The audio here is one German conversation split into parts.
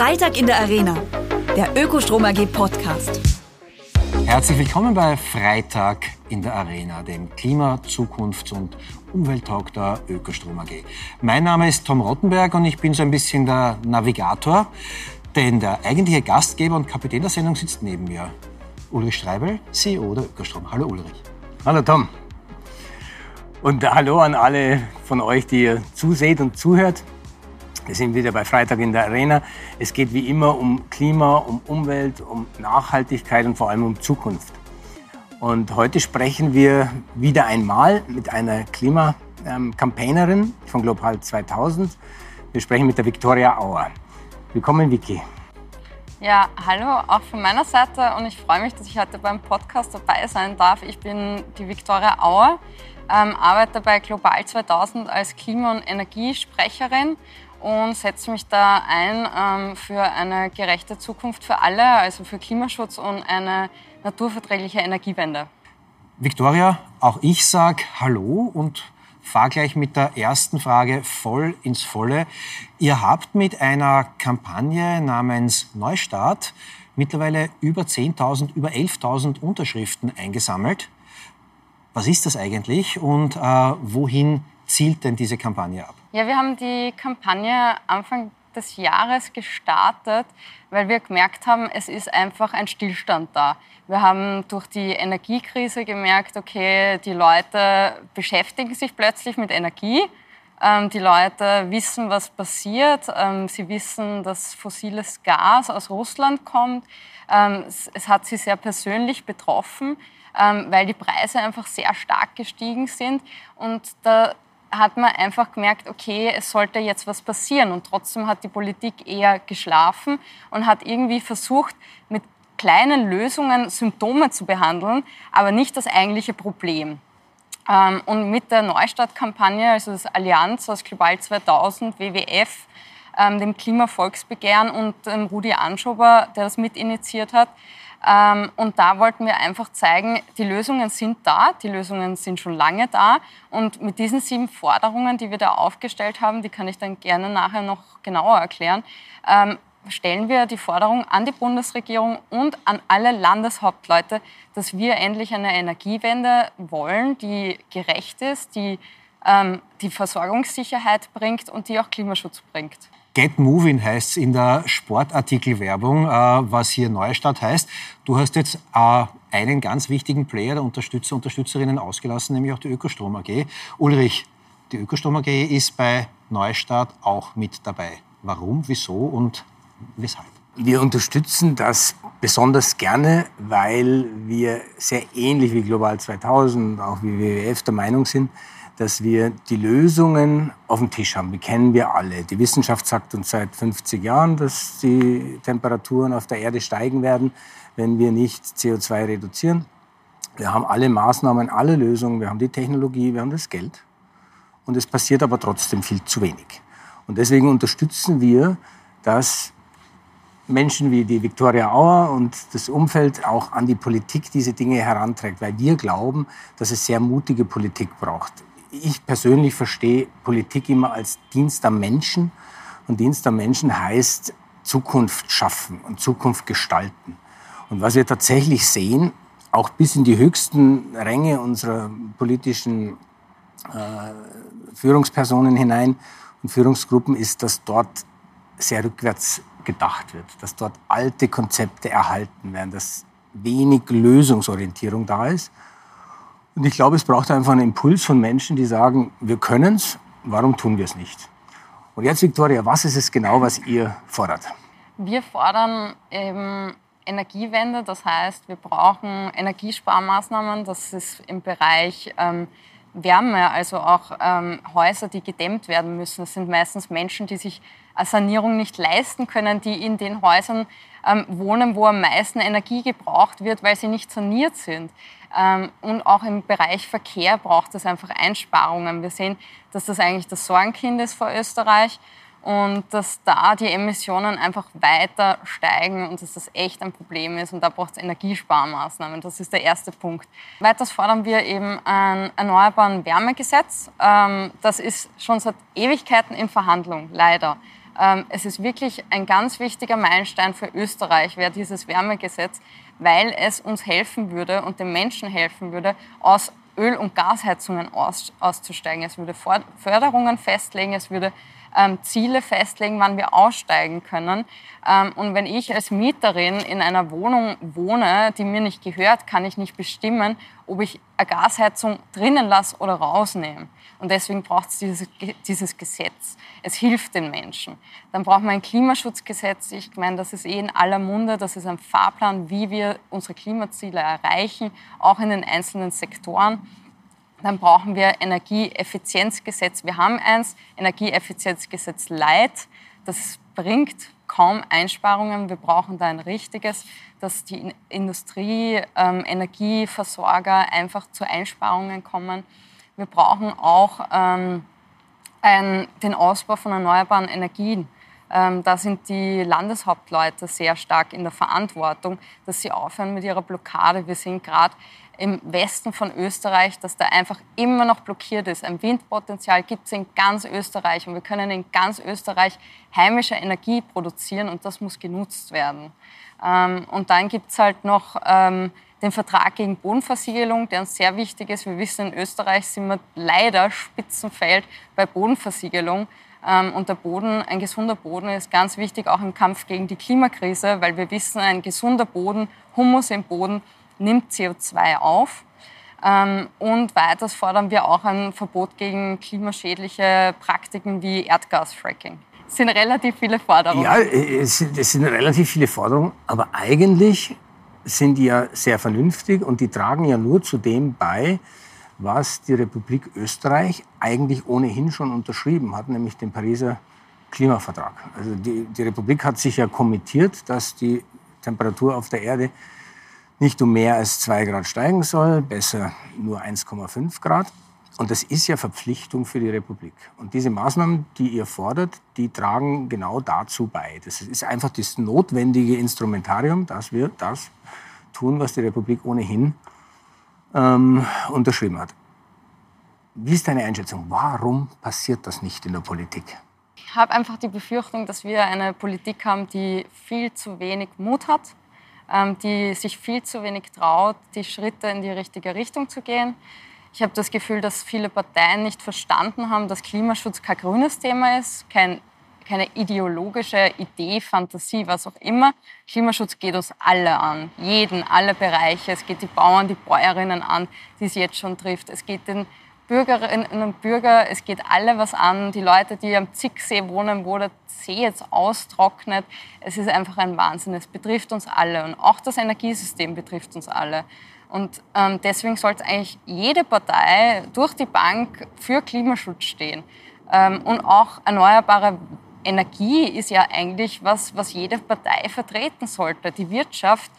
Freitag in der Arena, der Ökostrom AG Podcast. Herzlich willkommen bei Freitag in der Arena, dem Klima-, Zukunfts- und Umwelttalk der Ökostrom AG. Mein Name ist Tom Rottenberg und ich bin so ein bisschen der Navigator, denn der eigentliche Gastgeber und Kapitän der Sendung sitzt neben mir. Ulrich Streibel, CEO der Ökostrom. Hallo Ulrich. Hallo Tom. Und hallo an alle von euch, die ihr zuseht und zuhört. Wir sind wieder bei Freitag in der Arena. Es geht wie immer um Klima, um Umwelt, um Nachhaltigkeit und vor allem um Zukunft. Und heute sprechen wir wieder einmal mit einer Klimakampaignerin von Global 2000. Wir sprechen mit der Viktoria Auer. Willkommen, Vicky. Ja, hallo, auch von meiner Seite und ich freue mich, dass ich heute beim Podcast dabei sein darf. Ich bin die Viktoria Auer ähm, arbeite bei Global 2000 als Klima- und Energiesprecherin und setze mich da ein ähm, für eine gerechte Zukunft für alle, also für Klimaschutz und eine naturverträgliche Energiewende. Victoria, auch ich sage Hallo und fahre gleich mit der ersten Frage voll ins Volle. Ihr habt mit einer Kampagne namens Neustart mittlerweile über 10.000, über 11.000 Unterschriften eingesammelt. Was ist das eigentlich und äh, wohin zielt denn diese Kampagne ab? Ja, wir haben die Kampagne Anfang des Jahres gestartet, weil wir gemerkt haben, es ist einfach ein Stillstand da. Wir haben durch die Energiekrise gemerkt, okay, die Leute beschäftigen sich plötzlich mit Energie. Ähm, die Leute wissen, was passiert. Ähm, sie wissen, dass fossiles Gas aus Russland kommt. Ähm, es hat sie sehr persönlich betroffen. Weil die Preise einfach sehr stark gestiegen sind. Und da hat man einfach gemerkt, okay, es sollte jetzt was passieren. Und trotzdem hat die Politik eher geschlafen und hat irgendwie versucht, mit kleinen Lösungen Symptome zu behandeln, aber nicht das eigentliche Problem. Ähm, und mit der Neustartkampagne, also das Allianz aus Global 2000, WWF, ähm, dem Klimavolksbegehren und Rudi Anschober, der das mitinitiiert hat, ähm, und da wollten wir einfach zeigen, die Lösungen sind da, die Lösungen sind schon lange da. Und mit diesen sieben Forderungen, die wir da aufgestellt haben, die kann ich dann gerne nachher noch genauer erklären, ähm, stellen wir die Forderung an die Bundesregierung und an alle Landeshauptleute, dass wir endlich eine Energiewende wollen, die gerecht ist, die ähm, die Versorgungssicherheit bringt und die auch Klimaschutz bringt. Get Moving heißt es in der Sportartikelwerbung, äh, was hier Neustadt heißt. Du hast jetzt äh, einen ganz wichtigen Player der Unterstützer, Unterstützerinnen ausgelassen, nämlich auch die Ökostrom AG. Ulrich, die Ökostrom AG ist bei Neustadt auch mit dabei. Warum, wieso und weshalb? Wir unterstützen das besonders gerne, weil wir sehr ähnlich wie Global 2000, auch wie WWF der Meinung sind, dass wir die Lösungen auf dem Tisch haben. Die kennen wir alle. Die Wissenschaft sagt uns seit 50 Jahren, dass die Temperaturen auf der Erde steigen werden, wenn wir nicht CO2 reduzieren. Wir haben alle Maßnahmen, alle Lösungen, wir haben die Technologie, wir haben das Geld. Und es passiert aber trotzdem viel zu wenig. Und deswegen unterstützen wir, dass Menschen wie die Viktoria Auer und das Umfeld auch an die Politik diese Dinge heranträgt, weil wir glauben, dass es sehr mutige Politik braucht ich persönlich verstehe Politik immer als Dienst am Menschen. Und Dienst am Menschen heißt Zukunft schaffen und Zukunft gestalten. Und was wir tatsächlich sehen, auch bis in die höchsten Ränge unserer politischen äh, Führungspersonen hinein und Führungsgruppen, ist, dass dort sehr rückwärts gedacht wird, dass dort alte Konzepte erhalten werden, dass wenig Lösungsorientierung da ist. Und ich glaube, es braucht einfach einen Impuls von Menschen, die sagen, wir können es, warum tun wir es nicht? Und jetzt, Viktoria, was ist es genau, was ihr fordert? Wir fordern eben Energiewende, das heißt, wir brauchen Energiesparmaßnahmen, das ist im Bereich ähm, Wärme, also auch ähm, Häuser, die gedämmt werden müssen. Das sind meistens Menschen, die sich eine Sanierung nicht leisten können, die in den Häusern ähm, wohnen, wo am meisten Energie gebraucht wird, weil sie nicht saniert sind. Ähm, und auch im Bereich Verkehr braucht es einfach Einsparungen. Wir sehen, dass das eigentlich das Sorgenkind ist vor Österreich und dass da die Emissionen einfach weiter steigen und dass das echt ein Problem ist und da braucht es Energiesparmaßnahmen. Das ist der erste Punkt. Weiters fordern wir eben ein Erneuerbaren Wärmegesetz. Ähm, das ist schon seit Ewigkeiten in Verhandlung, leider. Ähm, es ist wirklich ein ganz wichtiger Meilenstein für Österreich, wäre dieses Wärmegesetz, weil es uns helfen würde und den Menschen helfen würde, aus Öl- und Gasheizungen aus, auszusteigen. Es würde Förderungen festlegen, es würde ähm, Ziele festlegen, wann wir aussteigen können. Ähm, und wenn ich als Mieterin in einer Wohnung wohne, die mir nicht gehört, kann ich nicht bestimmen, ob ich eine Gasheizung drinnen lasse oder rausnehme. Und deswegen braucht es dieses, dieses Gesetz. Es hilft den Menschen. Dann braucht man ein Klimaschutzgesetz. Ich meine, das ist eh in aller Munde. Das ist ein Fahrplan, wie wir unsere Klimaziele erreichen, auch in den einzelnen Sektoren. Dann brauchen wir Energieeffizienzgesetz. Wir haben eins, Energieeffizienzgesetz Light. Das bringt kaum Einsparungen. Wir brauchen da ein richtiges, dass die Industrie, ähm, Energieversorger einfach zu Einsparungen kommen. Wir brauchen auch ähm, ein, den Ausbau von erneuerbaren Energien. Ähm, da sind die Landeshauptleute sehr stark in der Verantwortung, dass sie aufhören mit ihrer Blockade. Wir sehen gerade im Westen von Österreich, dass da einfach immer noch blockiert ist. Ein Windpotenzial gibt es in ganz Österreich und wir können in ganz Österreich heimische Energie produzieren und das muss genutzt werden. Ähm, und dann gibt es halt noch ähm, den Vertrag gegen Bodenversiegelung, der uns sehr wichtig ist. Wir wissen, in Österreich sind wir leider Spitzenfeld bei Bodenversiegelung. Ähm, und der Boden, ein gesunder Boden ist ganz wichtig, auch im Kampf gegen die Klimakrise, weil wir wissen, ein gesunder Boden, Humus im Boden, nimmt CO2 auf. Ähm, und weiters fordern wir auch ein Verbot gegen klimaschädliche Praktiken wie Erdgasfracking. Es sind relativ viele Forderungen. Ja, es sind, es sind relativ viele Forderungen, aber eigentlich sind die ja sehr vernünftig und die tragen ja nur zu dem bei, was die Republik Österreich eigentlich ohnehin schon unterschrieben hat, nämlich den Pariser Klimavertrag. Also die, die Republik hat sich ja kommittiert, dass die Temperatur auf der Erde nicht um mehr als zwei Grad steigen soll, besser nur 1,5 Grad. Und das ist ja Verpflichtung für die Republik. Und diese Maßnahmen, die ihr fordert, die tragen genau dazu bei. Das ist einfach das notwendige Instrumentarium, dass wir das tun, was die Republik ohnehin ähm, unterschrieben hat. Wie ist deine Einschätzung? Warum passiert das nicht in der Politik? Ich habe einfach die Befürchtung, dass wir eine Politik haben, die viel zu wenig Mut hat die sich viel zu wenig traut, die Schritte in die richtige Richtung zu gehen. Ich habe das Gefühl, dass viele Parteien nicht verstanden haben, dass Klimaschutz kein grünes Thema ist, kein, keine ideologische Idee, Fantasie, was auch immer. Klimaschutz geht uns alle an, jeden, alle Bereiche. Es geht die Bauern, die Bäuerinnen an, die es jetzt schon trifft. Es geht den Bürgerinnen und Bürger, es geht alle was an. Die Leute, die am Zicksee wohnen, wo der See jetzt austrocknet, es ist einfach ein Wahnsinn. Es betrifft uns alle und auch das Energiesystem betrifft uns alle. Und ähm, deswegen sollte eigentlich jede Partei durch die Bank für Klimaschutz stehen. Ähm, und auch erneuerbare Energie ist ja eigentlich was, was jede Partei vertreten sollte. Die Wirtschaft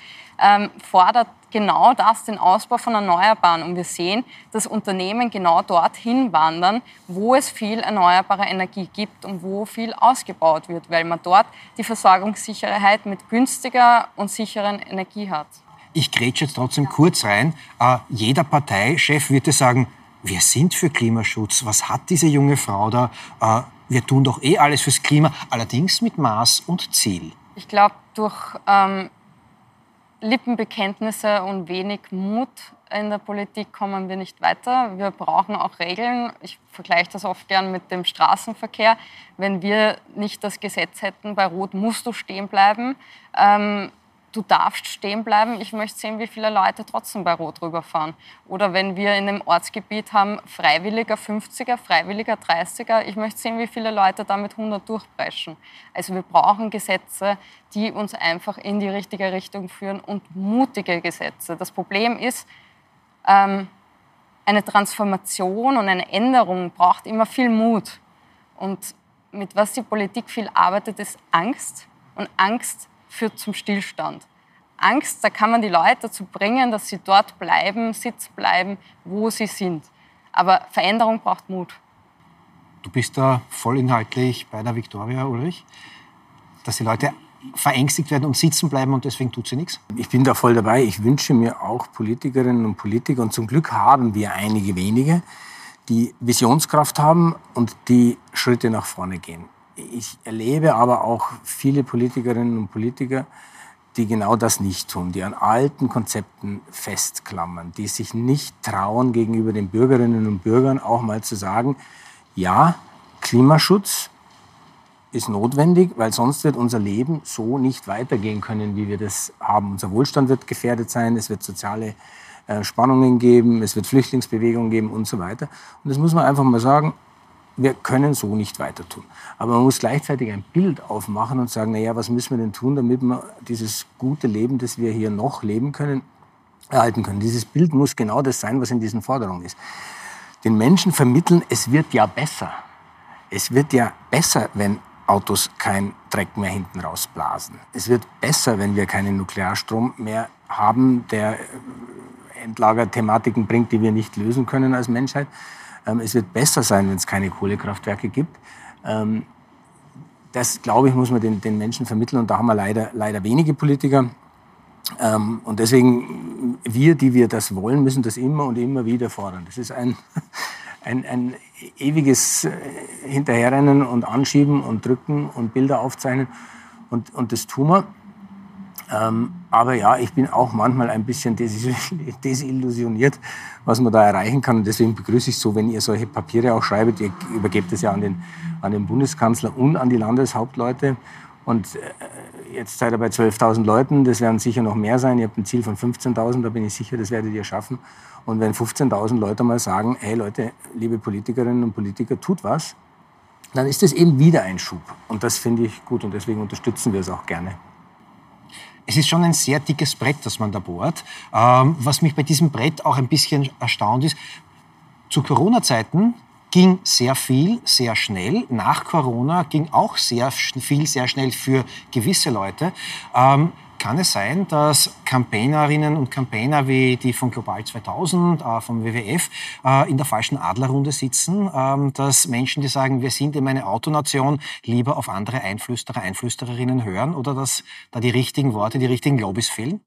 ähm, fordert genau das, den Ausbau von Erneuerbaren. Und wir sehen, dass Unternehmen genau dorthin wandern, wo es viel erneuerbare Energie gibt und wo viel ausgebaut wird, weil man dort die Versorgungssicherheit mit günstiger und sicheren Energie hat. Ich grätsche jetzt trotzdem kurz rein. Äh, jeder Parteichef würde sagen, wir sind für Klimaschutz. Was hat diese junge Frau da? Äh, wir tun doch eh alles fürs Klima, allerdings mit Maß und Ziel. Ich glaube, durch ähm, Lippenbekenntnisse und wenig Mut in der Politik kommen wir nicht weiter. Wir brauchen auch Regeln. Ich vergleiche das oft gern mit dem Straßenverkehr. Wenn wir nicht das Gesetz hätten, bei Rot musst du stehen bleiben, ähm, du darfst stehen bleiben. Ich möchte sehen, wie viele Leute trotzdem bei Rot rüberfahren. Oder wenn wir in einem Ortsgebiet haben, freiwilliger 50er, freiwilliger 30er, ich möchte sehen, wie viele Leute da mit 100 durchbrechen. Also wir brauchen Gesetze, die uns einfach in die richtige Richtung führen und mutige Gesetze. Das Problem ist, ähm, eine Transformation und eine Änderung braucht immer viel Mut. Und mit was die Politik viel arbeitet, ist Angst. Und Angst führt zum Stillstand. Angst, da kann man die Leute dazu bringen, dass sie dort bleiben, sitzen bleiben, wo sie sind. Aber Veränderung braucht Mut. Du bist da vollinhaltlich bei der Viktoria, Ulrich? Dass die Leute verängstigt werden und sitzen bleiben und deswegen tut sie nichts? Ich bin da voll dabei. Ich wünsche mir auch Politikerinnen und Politiker, und zum Glück haben wir einige wenige, die Visionskraft haben und die Schritte nach vorne gehen ich erlebe aber auch viele Politikerinnen und Politiker, die genau das nicht tun, die an alten Konzepten festklammern, die sich nicht trauen, gegenüber den Bürgerinnen und Bürgern auch mal zu sagen, ja, Klimaschutz ist notwendig, weil sonst wird unser Leben so nicht weitergehen können, wie wir das haben. Unser Wohlstand wird gefährdet sein, es wird soziale äh, Spannungen geben, es wird Flüchtlingsbewegungen geben und so weiter. Und das muss man einfach mal sagen, wir können so nicht weiter tun. Aber man muss gleichzeitig ein Bild aufmachen und sagen, naja, was müssen wir denn tun, damit wir dieses gute Leben, das wir hier noch leben können, erhalten können. Dieses Bild muss genau das sein, was in diesen Forderungen ist. Den Menschen vermitteln, es wird ja besser. Es wird ja besser, wenn Autos kein Dreck mehr hinten rausblasen. Es wird besser, wenn wir keinen Nuklearstrom mehr haben, der Endlagerthematiken bringt, die wir nicht lösen können als Menschheit. Ähm, es wird besser sein, wenn es keine Kohlekraftwerke gibt. Ähm, das, glaube ich, muss man den, den Menschen vermitteln. Und da haben wir leider, leider wenige Politiker. Ähm, und deswegen, wir, die wir das wollen, müssen das immer und immer wieder fordern. Das ist ein, ein, ein ewiges äh, Hinterherrennen und Anschieben und Drücken und Bilder aufzeichnen. Und, und das tun wir. Ähm, aber ja, ich bin auch manchmal ein bisschen desillusioniert, was man da erreichen kann. Und deswegen begrüße ich so, wenn ihr solche Papiere auch schreibt. Ihr übergebt es ja an den, an den Bundeskanzler und an die Landeshauptleute. Und äh, jetzt seid ihr bei 12.000 Leuten. Das werden sicher noch mehr sein. Ihr habt ein Ziel von 15.000. Da bin ich sicher, das werdet ihr schaffen. Und wenn 15.000 Leute mal sagen, hey Leute, liebe Politikerinnen und Politiker, tut was, dann ist das eben wieder ein Schub. Und das finde ich gut und deswegen unterstützen wir es auch gerne. Es ist schon ein sehr dickes Brett, das man da bohrt. Ähm, was mich bei diesem Brett auch ein bisschen erstaunt ist, zu Corona-Zeiten ging sehr viel, sehr schnell. Nach Corona ging auch sehr viel, sehr schnell für gewisse Leute. Ähm, kann es sein, dass Campaignerinnen und Campaigner wie die von Global 2000, äh, vom WWF, äh, in der falschen Adlerrunde sitzen? Ähm, dass Menschen, die sagen, wir sind eben eine Autonation, lieber auf andere Einflüsterer, Einflüstererinnen hören? Oder dass da die richtigen Worte, die richtigen Lobbys fehlen?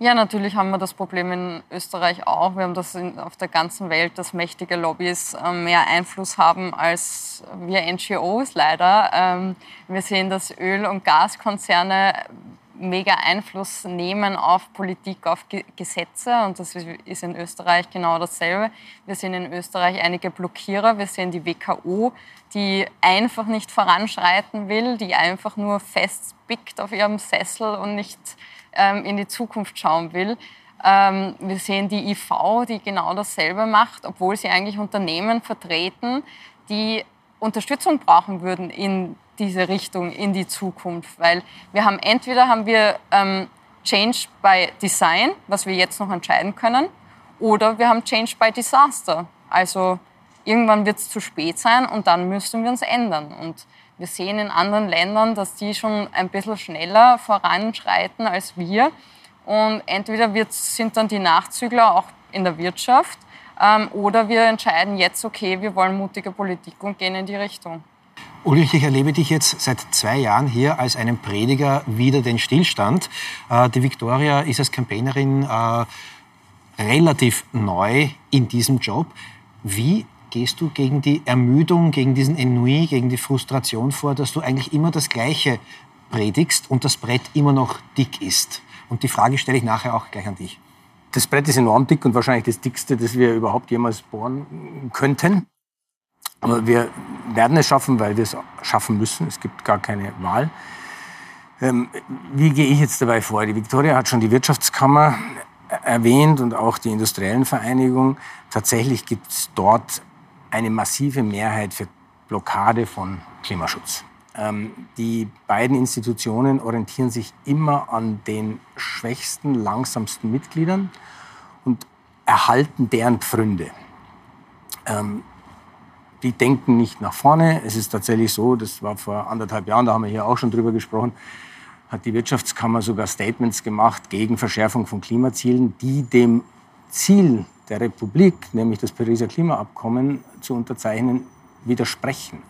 Ja, natürlich haben wir das Problem in Österreich auch. Wir haben das in, auf der ganzen Welt, dass mächtige Lobbys äh, mehr Einfluss haben als wir NGOs leider. Ähm, wir sehen, dass Öl- und Gaskonzerne mega Einfluss nehmen auf Politik, auf Gesetze. Und das ist in Österreich genau dasselbe. Wir sehen in Österreich einige Blockierer. Wir sehen die WKO, die einfach nicht voranschreiten will, die einfach nur festpickt auf ihrem Sessel und nicht ähm, in die Zukunft schauen will. Ähm, wir sehen die IV, die genau dasselbe macht, obwohl sie eigentlich Unternehmen vertreten, die Unterstützung brauchen würden in diese Richtung in die Zukunft, weil wir haben entweder haben wir ähm, Change by Design, was wir jetzt noch entscheiden können, oder wir haben Change by Disaster. Also irgendwann wird es zu spät sein und dann müssen wir uns ändern. Und wir sehen in anderen Ländern, dass die schon ein bisschen schneller voranschreiten als wir. Und entweder wird, sind dann die Nachzügler auch in der Wirtschaft ähm, oder wir entscheiden jetzt, okay, wir wollen mutige Politik und gehen in die Richtung. Ulrich, ich erlebe dich jetzt seit zwei Jahren hier als einen Prediger wieder den Stillstand. Äh, die Victoria ist als Campaignerin äh, relativ neu in diesem Job. Wie gehst du gegen die Ermüdung, gegen diesen Ennui, gegen die Frustration vor, dass du eigentlich immer das Gleiche predigst und das Brett immer noch dick ist? Und die Frage stelle ich nachher auch gleich an dich. Das Brett ist enorm dick und wahrscheinlich das dickste, das wir überhaupt jemals bohren könnten. Aber wir werden es schaffen, weil wir es schaffen müssen. Es gibt gar keine Wahl. Ähm, wie gehe ich jetzt dabei vor? Die Viktoria hat schon die Wirtschaftskammer erwähnt und auch die industriellen Vereinigungen. Tatsächlich gibt es dort eine massive Mehrheit für Blockade von Klimaschutz. Ähm, die beiden Institutionen orientieren sich immer an den schwächsten, langsamsten Mitgliedern und erhalten deren Pfründe. Ähm, die denken nicht nach vorne. Es ist tatsächlich so, das war vor anderthalb Jahren, da haben wir hier auch schon drüber gesprochen, hat die Wirtschaftskammer sogar Statements gemacht gegen Verschärfung von Klimazielen, die dem Ziel der Republik, nämlich das Pariser Klimaabkommen zu unterzeichnen, widersprechen.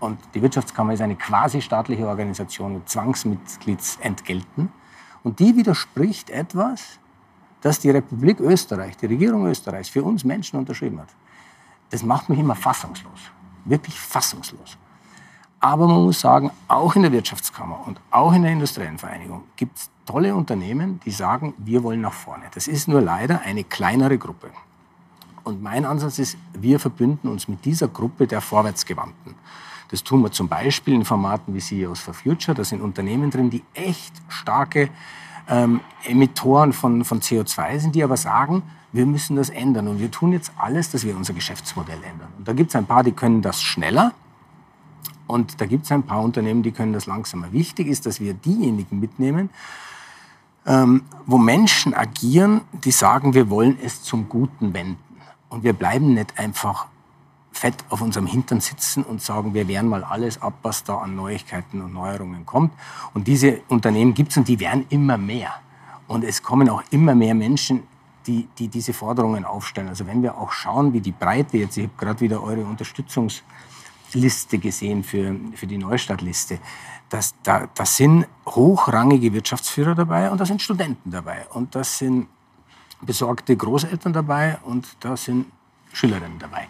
Und die Wirtschaftskammer ist eine quasi staatliche Organisation mit Zwangsmitgliedsentgelten. Und die widerspricht etwas, das die Republik Österreich, die Regierung Österreichs für uns Menschen unterschrieben hat. Das macht mich immer fassungslos. Wirklich fassungslos. Aber man muss sagen, auch in der Wirtschaftskammer und auch in der industriellen Vereinigung gibt es tolle Unternehmen, die sagen, wir wollen nach vorne. Das ist nur leider eine kleinere Gruppe. Und mein Ansatz ist, wir verbünden uns mit dieser Gruppe der Vorwärtsgewandten. Das tun wir zum Beispiel in Formaten wie CEOs for Future. Da sind Unternehmen drin, die echt starke ähm, Emittoren von, von CO2 sind, die aber sagen, wir müssen das ändern. Und wir tun jetzt alles, dass wir unser Geschäftsmodell ändern. Und da gibt es ein paar, die können das schneller. Und da gibt es ein paar Unternehmen, die können das langsamer. Wichtig ist, dass wir diejenigen mitnehmen, ähm, wo Menschen agieren, die sagen, wir wollen es zum Guten wenden. Und wir bleiben nicht einfach fett auf unserem Hintern sitzen und sagen, wir wehren mal alles ab, was da an Neuigkeiten und Neuerungen kommt. Und diese Unternehmen gibt es und die werden immer mehr. Und es kommen auch immer mehr Menschen, die, die diese Forderungen aufstellen. Also wenn wir auch schauen, wie die Breite jetzt, ich habe gerade wieder eure Unterstützungsliste gesehen für, für die Neustadtliste, das, da, das sind hochrangige Wirtschaftsführer dabei und da sind Studenten dabei und das sind besorgte Großeltern dabei und da sind Schülerinnen dabei.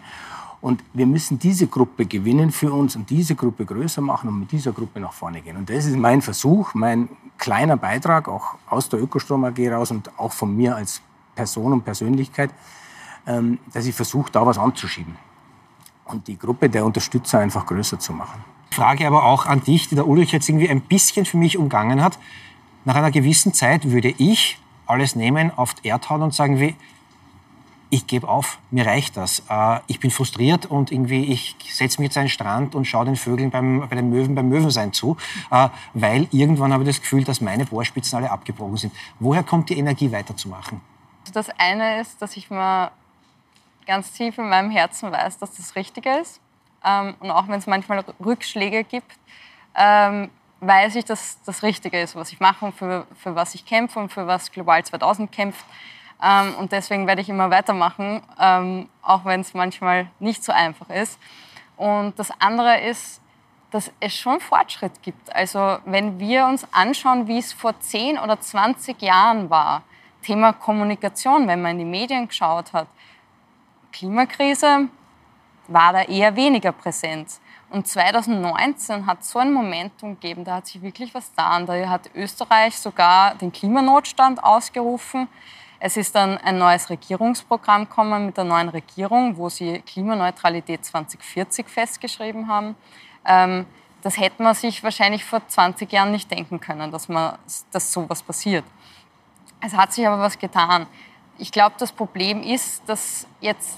Und wir müssen diese Gruppe gewinnen für uns und diese Gruppe größer machen und mit dieser Gruppe nach vorne gehen. Und das ist mein Versuch, mein kleiner Beitrag, auch aus der Ökostrom AG raus und auch von mir als Person und Persönlichkeit, ähm, dass ich versuche, da was anzuschieben. Und die Gruppe der Unterstützer einfach größer zu machen. Frage aber auch an dich, die der Ulrich jetzt irgendwie ein bisschen für mich umgangen hat. Nach einer gewissen Zeit würde ich alles nehmen, auf die Erde hauen und sagen, wie, ich gebe auf, mir reicht das. Äh, ich bin frustriert und irgendwie ich setze mich jetzt an den Strand und schaue den Vögeln beim, bei den Möwen beim Möwensein zu, äh, weil irgendwann habe ich das Gefühl, dass meine Bohrspitzen alle abgebrochen sind. Woher kommt die Energie weiterzumachen? Das eine ist, dass ich mir ganz tief in meinem Herzen weiß, dass das Richtige ist. Ähm, und auch wenn es manchmal Rückschläge gibt, ähm, weiß ich, dass das Richtige ist, was ich mache und für, für was ich kämpfe und für was Global 2000 kämpft. Ähm, und deswegen werde ich immer weitermachen, ähm, auch wenn es manchmal nicht so einfach ist. Und das andere ist, dass es schon Fortschritt gibt. Also wenn wir uns anschauen, wie es vor 10 oder 20 Jahren war, Thema Kommunikation, wenn man in die Medien geschaut hat, Klimakrise war da eher weniger präsent. Und 2019 hat so ein Momentum gegeben, da hat sich wirklich was getan. Da hat Österreich sogar den Klimanotstand ausgerufen. Es ist dann ein neues Regierungsprogramm gekommen mit der neuen Regierung, wo sie Klimaneutralität 2040 festgeschrieben haben. Ähm, das hätte man sich wahrscheinlich vor 20 Jahren nicht denken können, dass, man, dass sowas passiert. Es hat sich aber was getan. Ich glaube, das Problem ist, dass jetzt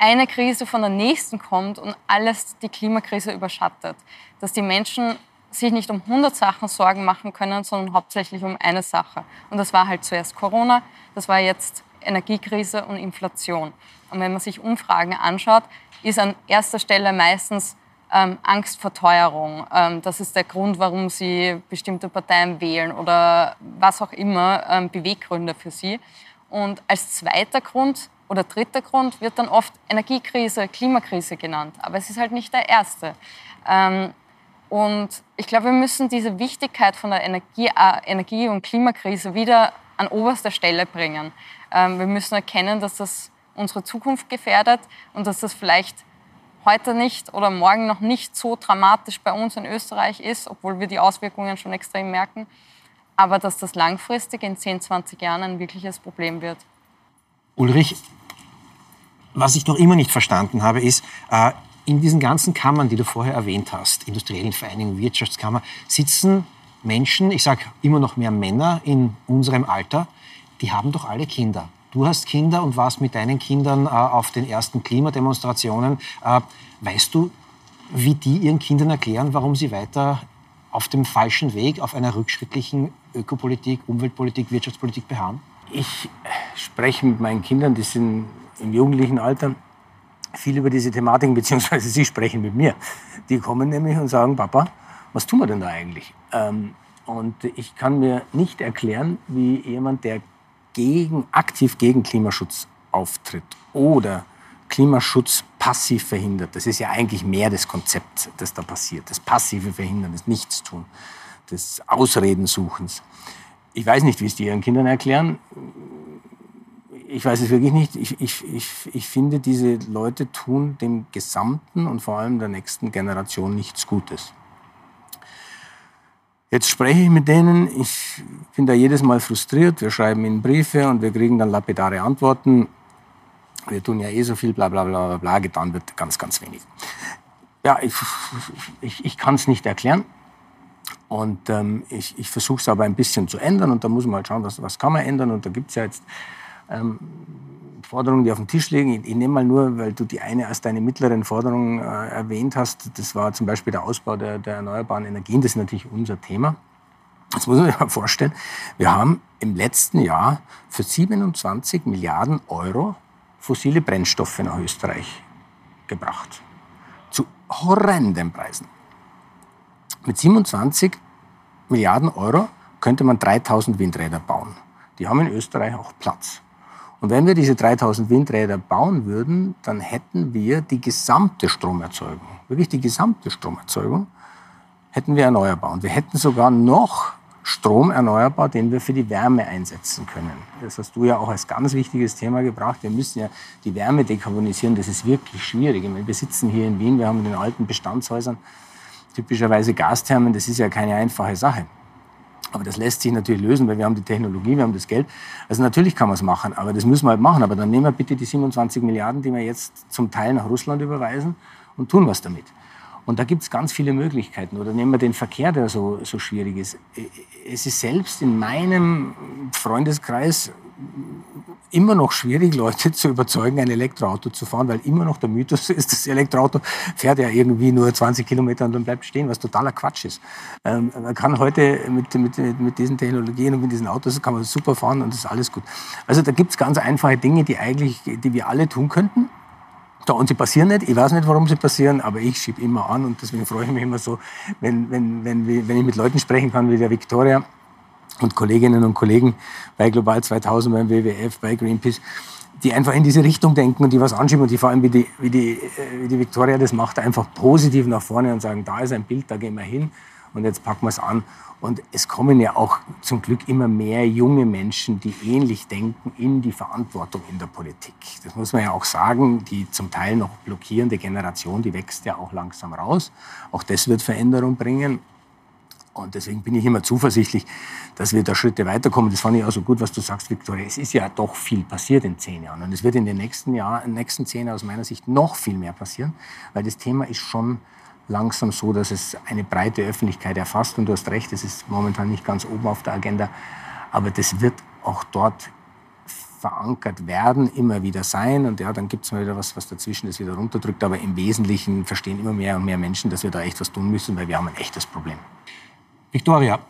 eine Krise von der nächsten kommt und alles die Klimakrise überschattet. Dass die Menschen sich nicht um 100 Sachen Sorgen machen können, sondern hauptsächlich um eine Sache. Und das war halt zuerst Corona, das war jetzt Energiekrise und Inflation. Und wenn man sich Umfragen anschaut, ist an erster Stelle meistens ähm, Angst vor Teuerung. Ähm, das ist der Grund, warum sie bestimmte Parteien wählen oder was auch immer, ähm, Beweggründe für sie. Und als zweiter Grund oder dritter Grund wird dann oft Energiekrise, Klimakrise genannt. Aber es ist halt nicht der erste. Und ich glaube, wir müssen diese Wichtigkeit von der Energie, äh, Energie- und Klimakrise wieder an oberster Stelle bringen. Ähm, wir müssen erkennen, dass das unsere Zukunft gefährdet und dass das vielleicht heute nicht oder morgen noch nicht so dramatisch bei uns in Österreich ist, obwohl wir die Auswirkungen schon extrem merken, aber dass das langfristig in 10, 20 Jahren ein wirkliches Problem wird. Ulrich, was ich noch immer nicht verstanden habe, ist, äh, in diesen ganzen Kammern, die du vorher erwähnt hast, industriellen Vereinigung, Wirtschaftskammer, sitzen Menschen, ich sage immer noch mehr Männer in unserem Alter, die haben doch alle Kinder. Du hast Kinder und warst mit deinen Kindern äh, auf den ersten Klimademonstrationen. Äh, weißt du, wie die ihren Kindern erklären, warum sie weiter auf dem falschen Weg, auf einer rückschrittlichen Ökopolitik, Umweltpolitik, Wirtschaftspolitik beharren? Ich spreche mit meinen Kindern, die sind im jugendlichen Alter, viel über diese Thematiken, beziehungsweise sie sprechen mit mir. Die kommen nämlich und sagen, Papa, was tun wir denn da eigentlich? Ähm, und ich kann mir nicht erklären, wie jemand, der gegen, aktiv gegen Klimaschutz auftritt oder Klimaschutz passiv verhindert, das ist ja eigentlich mehr das Konzept, das da passiert. Das passive Verhindern, das Nichtstun, des Ausredensuchens. Ich weiß nicht, wie es die ihren Kindern erklären ich weiß es wirklich nicht. Ich, ich, ich, ich finde, diese Leute tun dem Gesamten und vor allem der nächsten Generation nichts Gutes. Jetzt spreche ich mit denen, ich bin da jedes Mal frustriert, wir schreiben ihnen Briefe und wir kriegen dann lapidare Antworten. Wir tun ja eh so viel, bla bla bla bla, bla getan wird ganz, ganz wenig. Ja, ich, ich, ich kann es nicht erklären. Und ähm, ich, ich versuche es aber ein bisschen zu ändern und da muss man halt schauen, was, was kann man ändern. Und da gibt es ja jetzt ähm, Forderungen, die auf dem Tisch liegen. Ich, ich, nehme mal nur, weil du die eine als deine mittleren Forderungen äh, erwähnt hast. Das war zum Beispiel der Ausbau der, der erneuerbaren Energien. Das ist natürlich unser Thema. Das muss man sich mal vorstellen. Wir haben im letzten Jahr für 27 Milliarden Euro fossile Brennstoffe nach Österreich gebracht. Zu horrenden Preisen. Mit 27 Milliarden Euro könnte man 3000 Windräder bauen. Die haben in Österreich auch Platz. Und wenn wir diese 3000 Windräder bauen würden, dann hätten wir die gesamte Stromerzeugung, wirklich die gesamte Stromerzeugung, hätten wir erneuerbar. Und wir hätten sogar noch Strom erneuerbar, den wir für die Wärme einsetzen können. Das hast du ja auch als ganz wichtiges Thema gebracht. Wir müssen ja die Wärme dekarbonisieren. Das ist wirklich schwierig. Wir sitzen hier in Wien, wir haben in den alten Bestandshäusern typischerweise Gasthermen. Das ist ja keine einfache Sache. Aber das lässt sich natürlich lösen, weil wir haben die Technologie, wir haben das Geld. Also natürlich kann man es machen, aber das müssen wir halt machen. Aber dann nehmen wir bitte die 27 Milliarden, die wir jetzt zum Teil nach Russland überweisen und tun was damit. Und da gibt es ganz viele Möglichkeiten. Oder nehmen wir den Verkehr, der so, so schwierig ist. Es ist selbst in meinem Freundeskreis immer noch schwierig, Leute zu überzeugen, ein Elektroauto zu fahren, weil immer noch der Mythos ist, das Elektroauto fährt ja irgendwie nur 20 Kilometer und dann bleibt stehen, was totaler Quatsch ist. Ähm, man kann heute mit, mit, mit diesen Technologien und mit diesen Autos kann man super fahren und das ist alles gut. Also da gibt es ganz einfache Dinge, die eigentlich, die wir alle tun könnten. Da, und sie passieren nicht. Ich weiß nicht, warum sie passieren, aber ich schiebe immer an und deswegen freue ich mich immer so, wenn, wenn, wenn, wenn ich mit Leuten sprechen kann wie der Victoria, und Kolleginnen und Kollegen bei Global 2000, beim WWF, bei Greenpeace, die einfach in diese Richtung denken und die was anschieben und die vor allem, wie die, wie die, äh, wie die Victoria das macht, einfach positiv nach vorne und sagen, da ist ein Bild, da gehen wir hin und jetzt packen wir es an. Und es kommen ja auch zum Glück immer mehr junge Menschen, die ähnlich denken, in die Verantwortung in der Politik. Das muss man ja auch sagen, die zum Teil noch blockierende Generation, die wächst ja auch langsam raus. Auch das wird Veränderung bringen. Und deswegen bin ich immer zuversichtlich, dass wir da Schritte weiterkommen. Das fand ich auch so gut, was du sagst, Viktoria. Es ist ja doch viel passiert in zehn Jahren. Und es wird in den nächsten Jahren, in den nächsten zehn Jahren aus meiner Sicht noch viel mehr passieren, weil das Thema ist schon langsam so, dass es eine breite Öffentlichkeit erfasst. Und du hast recht, es ist momentan nicht ganz oben auf der Agenda. Aber das wird auch dort verankert werden, immer wieder sein. Und ja, dann gibt es mal wieder was, was dazwischen das wieder runterdrückt. Aber im Wesentlichen verstehen immer mehr und mehr Menschen, dass wir da echt was tun müssen, weil wir haben ein echtes Problem. Victoria,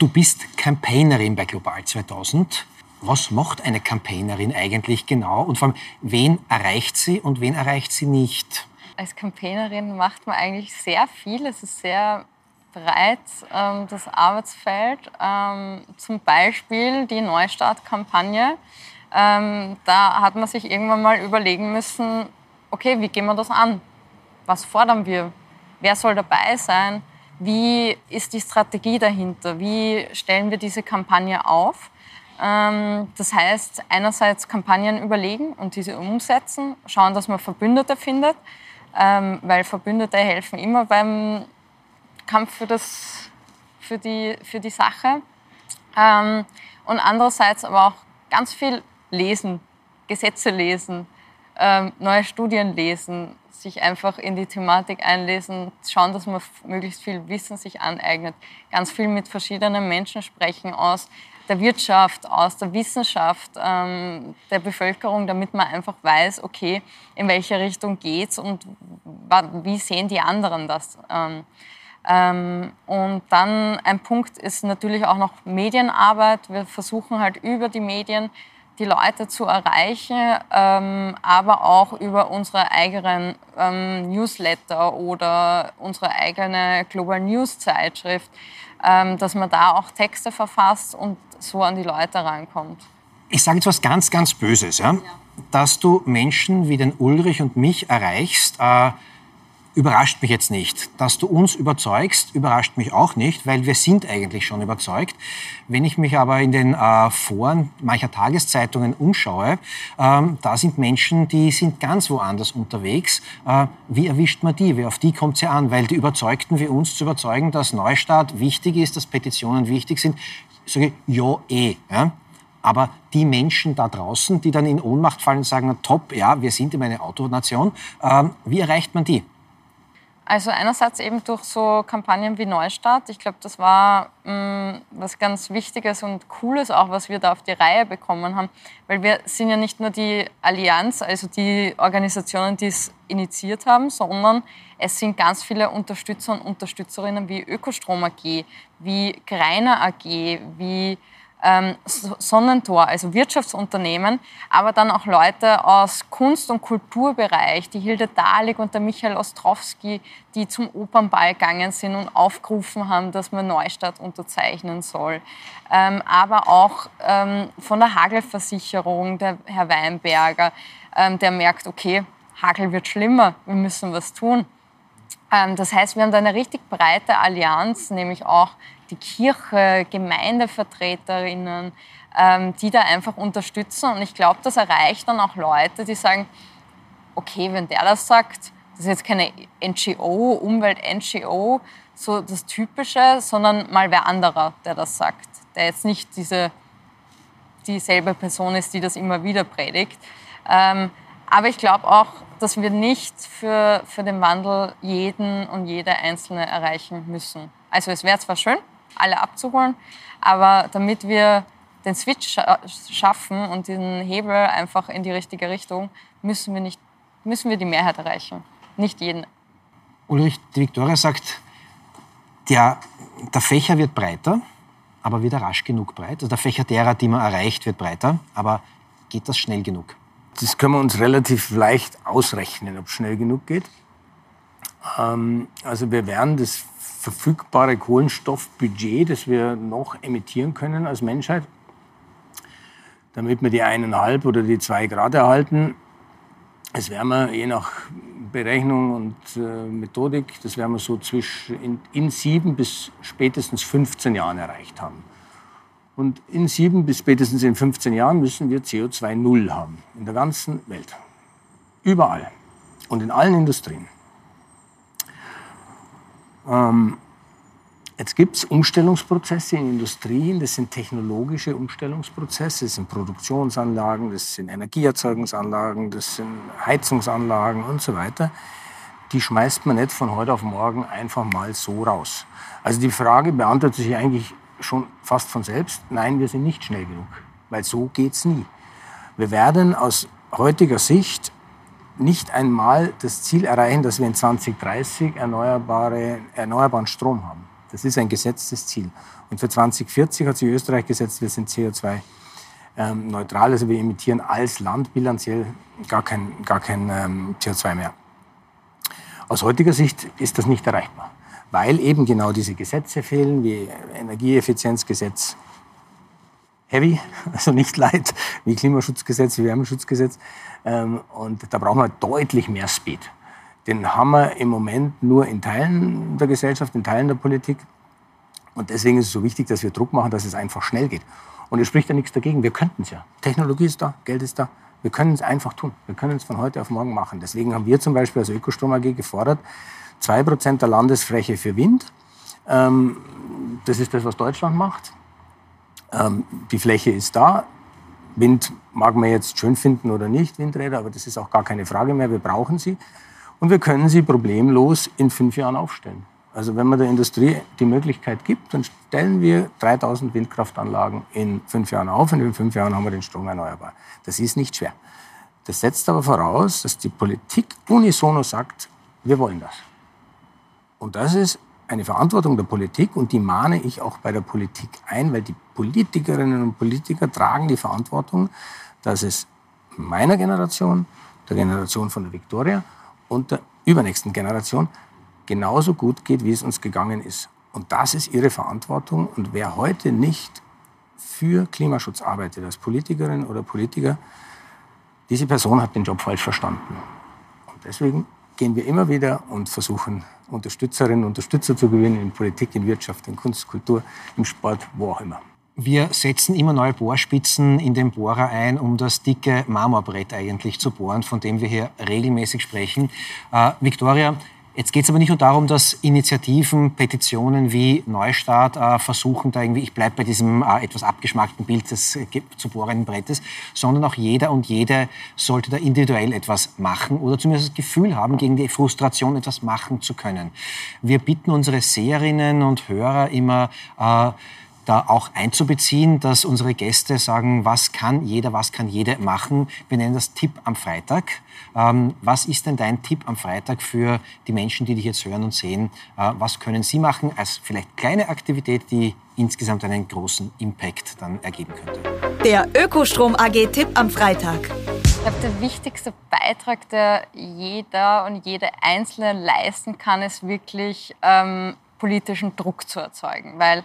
du bist Campaignerin bei Global 2000. Was macht eine Campaignerin eigentlich genau und vor allem, wen erreicht sie und wen erreicht sie nicht? Als Campaignerin macht man eigentlich sehr viel. Es ist sehr breit, ähm, das Arbeitsfeld. Ähm, zum Beispiel die Neustart-Kampagne. Ähm, da hat man sich irgendwann mal überlegen müssen, okay, wie gehen wir das an? Was fordern wir? Wer soll dabei sein? Wie ist die Strategie dahinter? Wie stellen wir diese Kampagne auf? Ähm, das heißt, einerseits Kampagnen überlegen und diese umsetzen, schauen, dass man Verbündete findet, ähm, weil Verbündete helfen immer beim Kampf für, das, für, die, für die Sache. Ähm, und andererseits aber auch ganz viel lesen, Gesetze lesen, neue Studien lesen, sich einfach in die Thematik einlesen, schauen, dass man möglichst viel Wissen sich aneignet, ganz viel mit verschiedenen Menschen sprechen aus der Wirtschaft, aus der Wissenschaft, ähm, der Bevölkerung, damit man einfach weiß, okay, in welche Richtung geht's und wie sehen die anderen das. Ähm, ähm, und dann ein Punkt ist natürlich auch noch Medienarbeit. Wir versuchen halt über die Medien die Leute zu erreichen, ähm, aber auch über unsere eigenen ähm, Newsletter oder unsere eigene Global News Zeitschrift, ähm, dass man da auch Texte verfasst und so an die Leute rankommt. Ich sage jetzt was ganz, ganz Böses, ja? ja. dass du Menschen wie den Ulrich und mich erreichst, äh, überrascht mich jetzt nicht. Dass du uns überzeugst, überrascht mich auch nicht, weil wir sind eigentlich schon überzeugt. Wenn ich mich aber in den äh, Foren mancher Tageszeitungen umschaue, ähm, da sind Menschen, die sind ganz woanders unterwegs. Äh, wie erwischt man die? Wie auf die kommt es ja an? Weil die Überzeugten wie uns zu überzeugen, dass Neustart wichtig ist, dass Petitionen wichtig sind, sage ich, ja eh. Ja? Aber die Menschen da draußen, die dann in Ohnmacht fallen und sagen, top, ja, wir sind immer eine Autonation, ähm, wie erreicht man die? Also einerseits eben durch so Kampagnen wie Neustart. Ich glaube, das war mh, mm, was ganz Wichtiges und Cooles auch, was wir da auf die Reihe bekommen haben. Weil wir sind ja nicht nur die Allianz, also die Organisationen, die es initiiert haben, sondern es sind ganz viele Unterstützer und Unterstützerinnen wie Ökostrom AG, wie Greiner AG, wie ähm, Sonnentor, also Wirtschaftsunternehmen, aber dann auch Leute aus Kunst- und Kulturbereich, die Hilde Dahlig und der Michael Ostrowski, die zum Opernball gegangen sind und aufgerufen haben, dass man Neustadt unterzeichnen soll. Ähm, aber auch ähm, von der Hagelversicherung, der Herr Weinberger, ähm, der merkt, okay, Hagel wird schlimmer, wir müssen was tun. Ähm, das heißt, wir haben da eine richtig breite Allianz, nämlich auch die Kirche, Gemeindevertreterinnen, ähm, die da einfach unterstützen. Und ich glaube, das erreicht dann auch Leute, die sagen, okay, wenn der das sagt, das ist jetzt keine NGO, Umwelt-NGO, so das Typische, sondern mal wer anderer, der das sagt, der jetzt nicht diese, dieselbe Person ist, die das immer wieder predigt. Ähm, aber ich glaube auch, dass wir nicht für, für den Wandel jeden und jede Einzelne erreichen müssen. Also es wäre zwar schön, alle abzuholen. Aber damit wir den Switch schaffen und den Hebel einfach in die richtige Richtung, müssen wir, nicht, müssen wir die Mehrheit erreichen, nicht jeden. Ulrich, die Viktoria sagt, der, der Fächer wird breiter, aber wieder rasch genug breit. Also der Fächer derer, die man erreicht, wird breiter, aber geht das schnell genug? Das können wir uns relativ leicht ausrechnen, ob es schnell genug geht. Ähm, also wir werden das verfügbare Kohlenstoffbudget, das wir noch emittieren können als Menschheit, damit wir die eineinhalb oder die zwei Grad erhalten. Das werden wir je nach Berechnung und äh, Methodik, das werden wir so zwischen in, in sieben bis spätestens 15 Jahren erreicht haben. Und in sieben bis spätestens in 15 Jahren müssen wir CO2 Null haben. In der ganzen Welt. Überall. Und in allen Industrien. Ähm, jetzt gibt es Umstellungsprozesse in Industrien, das sind technologische Umstellungsprozesse, das sind Produktionsanlagen, das sind Energieerzeugungsanlagen, das sind Heizungsanlagen und so weiter. Die schmeißt man nicht von heute auf morgen einfach mal so raus. Also die Frage beantwortet sich eigentlich schon fast von selbst. Nein, wir sind nicht schnell genug, weil so geht es nie. Wir werden aus heutiger Sicht nicht einmal das Ziel erreichen, dass wir in 2030 erneuerbare, erneuerbaren Strom haben. Das ist ein gesetztes Ziel. Und für 2040 hat sich Österreich gesetzt, wir sind CO2 ähm, also wir emittieren als Land bilanziell gar kein, gar kein ähm, CO2 mehr. Aus heutiger Sicht ist das nicht erreichbar, weil eben genau diese Gesetze fehlen, wie Energieeffizienzgesetz, heavy, also nicht light, wie Klimaschutzgesetz, wie Wärmeschutzgesetz. Ähm, und da brauchen wir deutlich mehr Speed. Den haben wir im Moment nur in Teilen der Gesellschaft, in Teilen der Politik. Und deswegen ist es so wichtig, dass wir Druck machen, dass es einfach schnell geht. Und es spricht ja nichts dagegen. Wir könnten es ja. Technologie ist da, Geld ist da. Wir können es einfach tun. Wir können es von heute auf morgen machen. Deswegen haben wir zum Beispiel als Ökostrom AG gefordert, 2% der Landesfläche für Wind. Ähm, das ist das, was Deutschland macht. Ähm, die Fläche ist da. Wind mag man jetzt schön finden oder nicht, Windräder, aber das ist auch gar keine Frage mehr. Wir brauchen sie. Und wir können sie problemlos in fünf Jahren aufstellen. Also wenn man der Industrie die Möglichkeit gibt, dann stellen wir 3000 Windkraftanlagen in fünf Jahren auf und in fünf Jahren haben wir den Strom erneuerbar. Das ist nicht schwer. Das setzt aber voraus, dass die Politik unisono sagt, wir wollen das. Und das ist eine Verantwortung der Politik und die mahne ich auch bei der Politik ein, weil die Politikerinnen und Politiker tragen die Verantwortung, dass es meiner Generation, der Generation von der Viktoria und der übernächsten Generation genauso gut geht, wie es uns gegangen ist. Und das ist ihre Verantwortung. Und wer heute nicht für Klimaschutz arbeitet, als Politikerin oder Politiker, diese Person hat den Job falsch verstanden. Und deswegen gehen wir immer wieder und versuchen, Unterstützerinnen und Unterstützer zu gewinnen in Politik, in Wirtschaft, in Kunst, Kultur, im Sport, wo auch immer. Wir setzen immer neue Bohrspitzen in den Bohrer ein, um das dicke Marmorbrett eigentlich zu bohren, von dem wir hier regelmäßig sprechen. Äh, Victoria, Jetzt geht es aber nicht nur darum, dass Initiativen, Petitionen wie Neustart äh, versuchen, da irgendwie, ich bleibe bei diesem äh, etwas abgeschmackten Bild des äh, zu bohrenden Brettes, sondern auch jeder und jede sollte da individuell etwas machen oder zumindest das Gefühl haben, gegen die Frustration etwas machen zu können. Wir bitten unsere Seherinnen und Hörer immer, äh, da auch einzubeziehen, dass unsere Gäste sagen, was kann jeder, was kann jede machen. Wir nennen das Tipp am Freitag. Ähm, was ist denn dein Tipp am Freitag für die Menschen, die dich jetzt hören und sehen? Äh, was können sie machen als vielleicht kleine Aktivität, die insgesamt einen großen Impact dann ergeben könnte? Der Ökostrom AG Tipp am Freitag. Ich glaube, der wichtigste Beitrag, der jeder und jede Einzelne leisten kann, ist wirklich ähm, politischen Druck zu erzeugen. Weil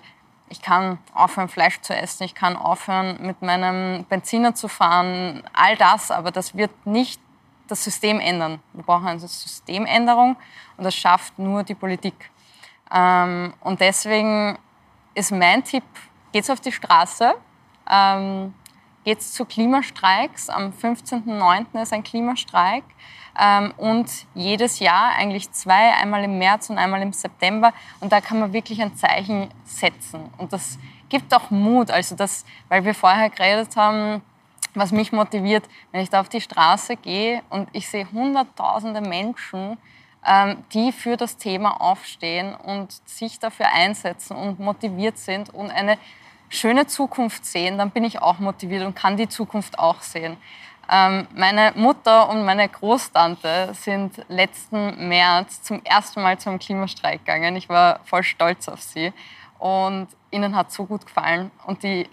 ich kann aufhören, Fleisch zu essen, ich kann aufhören, mit meinem Benziner zu fahren, all das, aber das wird nicht das System ändern. Wir brauchen eine Systemänderung und das schafft nur die Politik. Ähm, und deswegen ist mein Tipp, geht's auf die Straße, ähm, geht's zu Klimastreiks. Am 15.09. ist ein Klimastreik. Ähm, und jedes Jahr eigentlich zwei, einmal im März und einmal im September. Und da kann man wirklich ein Zeichen setzen. Und das gibt auch Mut. Also das, weil wir vorher geredet haben, was mich motiviert, wenn ich da auf die Straße gehe und ich sehe hunderttausende Menschen, ähm, die für das Thema aufstehen und sich dafür einsetzen und motiviert sind und eine schöne Zukunft sehen, dann bin ich auch motiviert und kann die Zukunft auch sehen. Ähm, meine Mutter und meine Großtante sind letzten März zum ersten Mal zum Klimastreik gegangen. Ich war voll stolz auf sie und ihnen hat so gut gefallen und die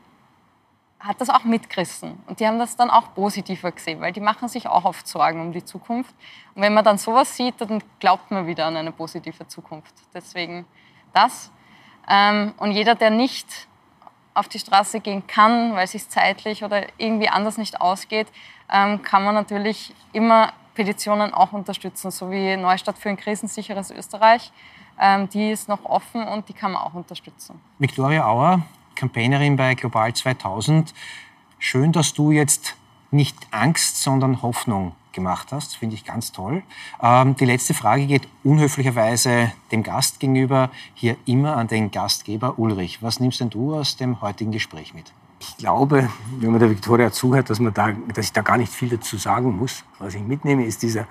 hat das auch mitgerissen. Und die haben das dann auch positiver gesehen, weil die machen sich auch oft Sorgen um die Zukunft. Und wenn man dann sowas sieht, dann glaubt man wieder an eine positive Zukunft. Deswegen das. Ähm, und jeder, der nicht auf die Straße gehen kann, weil es sich zeitlich oder irgendwie anders nicht ausgeht, ähm, kann man natürlich immer Petitionen auch unterstützen, so wie Neustadt für ein krisensicheres Österreich. Ähm, die ist noch offen und die kann man auch unterstützen. Viktoria Auer, Campaignerin bei Global 2000. Schön, dass du jetzt nicht Angst, sondern Hoffnung gemacht hast. Finde ich ganz toll. Ähm, die letzte Frage geht unhöflicherweise dem Gast gegenüber, hier immer an den Gastgeber Ulrich. Was nimmst denn du aus dem heutigen Gespräch mit? Ich glaube, wenn man der Viktoria zuhört, dass, man da, dass ich da gar nicht viel dazu sagen muss. Was ich mitnehme, ist dieser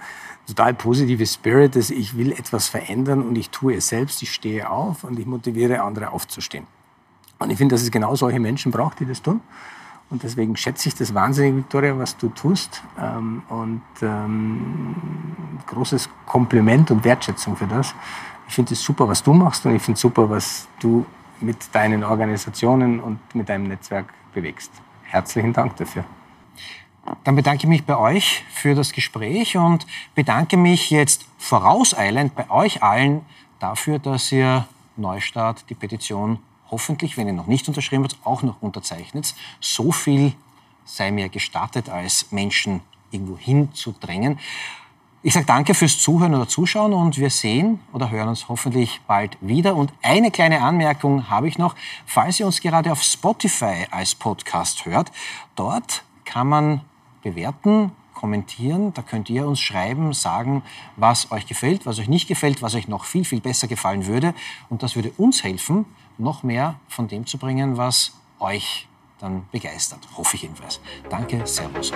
total positive Spirit, dass ich will etwas verändern und ich tue es selbst, ich stehe auf und ich motiviere andere aufzustehen. Und ich finde, dass es genau solche Menschen braucht, die das tun. Und deswegen schätze ich das wahnsinnig, Victoria, was du tust. Ähm, und ähm, großes Kompliment und Wertschätzung für das. Ich finde es super, was du machst und ich finde es super, was du mit deinen Organisationen und mit deinem Netzwerk bewegst. Herzlichen Dank dafür. Dann bedanke ich mich bei euch für das Gespräch und bedanke mich jetzt vorauseilend bei euch allen dafür, dass ihr Neustart, die Petition hoffentlich, wenn ihr noch nicht unterschrieben habt, auch noch unterzeichnet. So viel sei mir gestattet, als Menschen irgendwo hinzudrängen. Ich sage danke fürs Zuhören oder Zuschauen und wir sehen oder hören uns hoffentlich bald wieder. Und eine kleine Anmerkung habe ich noch. Falls ihr uns gerade auf Spotify als Podcast hört, dort kann man bewerten, kommentieren. Da könnt ihr uns schreiben, sagen, was euch gefällt, was euch nicht gefällt, was euch noch viel, viel besser gefallen würde. Und das würde uns helfen, noch mehr von dem zu bringen, was euch dann begeistert. Hoffe ich jedenfalls. Danke, Servus.